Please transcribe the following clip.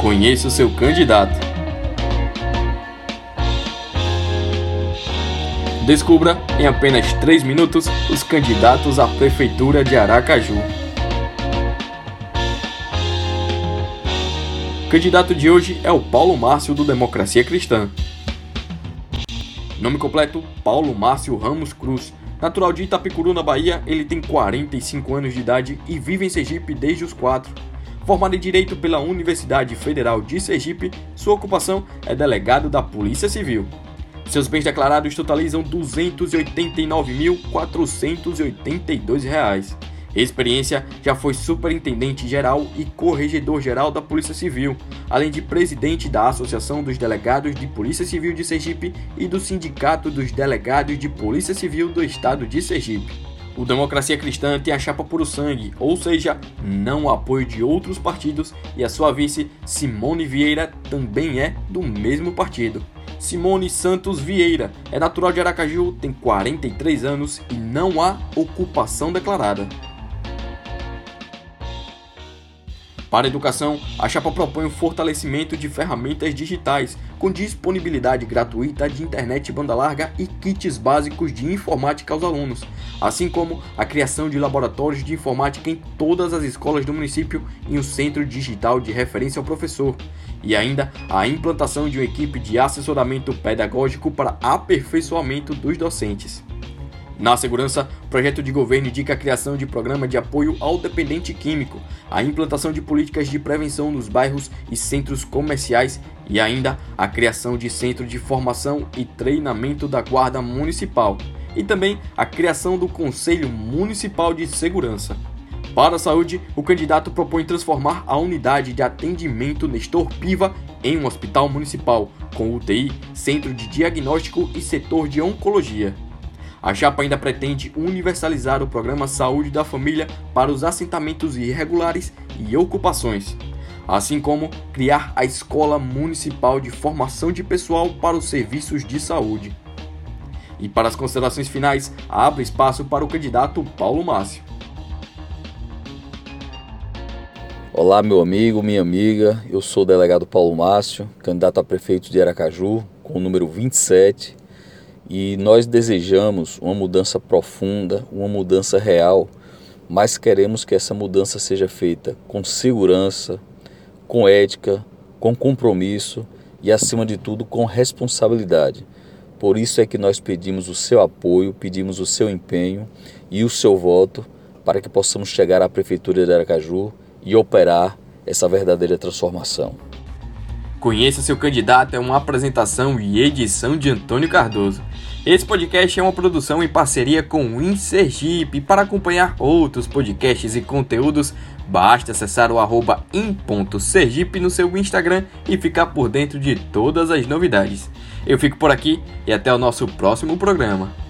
Conheça o seu candidato. Descubra em apenas 3 minutos os candidatos à Prefeitura de Aracaju. O candidato de hoje é o Paulo Márcio do Democracia Cristã. Nome completo: Paulo Márcio Ramos Cruz. Natural de Itapicuru, na Bahia, ele tem 45 anos de idade e vive em Sergipe desde os 4. Formado em Direito pela Universidade Federal de Sergipe, sua ocupação é delegado da Polícia Civil. Seus bens declarados totalizam R$ 289.482. Experiência já foi superintendente geral e corregedor geral da Polícia Civil, além de presidente da Associação dos Delegados de Polícia Civil de Sergipe e do Sindicato dos Delegados de Polícia Civil do Estado de Sergipe. O Democracia Cristã tem a chapa puro sangue, ou seja, não o apoio de outros partidos, e a sua vice, Simone Vieira, também é do mesmo partido. Simone Santos Vieira é natural de Aracaju, tem 43 anos e não há ocupação declarada. Para a educação, a chapa propõe o fortalecimento de ferramentas digitais, com disponibilidade gratuita de internet banda larga e kits básicos de informática aos alunos, assim como a criação de laboratórios de informática em todas as escolas do município e um centro digital de referência ao professor, e ainda a implantação de uma equipe de assessoramento pedagógico para aperfeiçoamento dos docentes. Na segurança, o projeto de governo indica a criação de programa de apoio ao dependente químico, a implantação de políticas de prevenção nos bairros e centros comerciais e ainda a criação de centro de formação e treinamento da Guarda Municipal e também a criação do Conselho Municipal de Segurança. Para a saúde, o candidato propõe transformar a unidade de atendimento Nestor Piva em um hospital municipal, com UTI, centro de diagnóstico e setor de oncologia. A chapa ainda pretende universalizar o programa Saúde da Família para os assentamentos irregulares e ocupações, assim como criar a Escola Municipal de Formação de Pessoal para os Serviços de Saúde. E para as considerações finais, abre espaço para o candidato Paulo Márcio. Olá, meu amigo, minha amiga. Eu sou o delegado Paulo Márcio, candidato a prefeito de Aracaju, com o número 27 e nós desejamos uma mudança profunda, uma mudança real, mas queremos que essa mudança seja feita com segurança, com ética, com compromisso e, acima de tudo, com responsabilidade. Por isso é que nós pedimos o seu apoio, pedimos o seu empenho e o seu voto para que possamos chegar à Prefeitura de Aracaju e operar essa verdadeira transformação. Conheça seu candidato é uma apresentação e edição de Antônio Cardoso. Esse podcast é uma produção em parceria com o InSergipe. Para acompanhar outros podcasts e conteúdos, basta acessar o arroba in.sergipe no seu Instagram e ficar por dentro de todas as novidades. Eu fico por aqui e até o nosso próximo programa.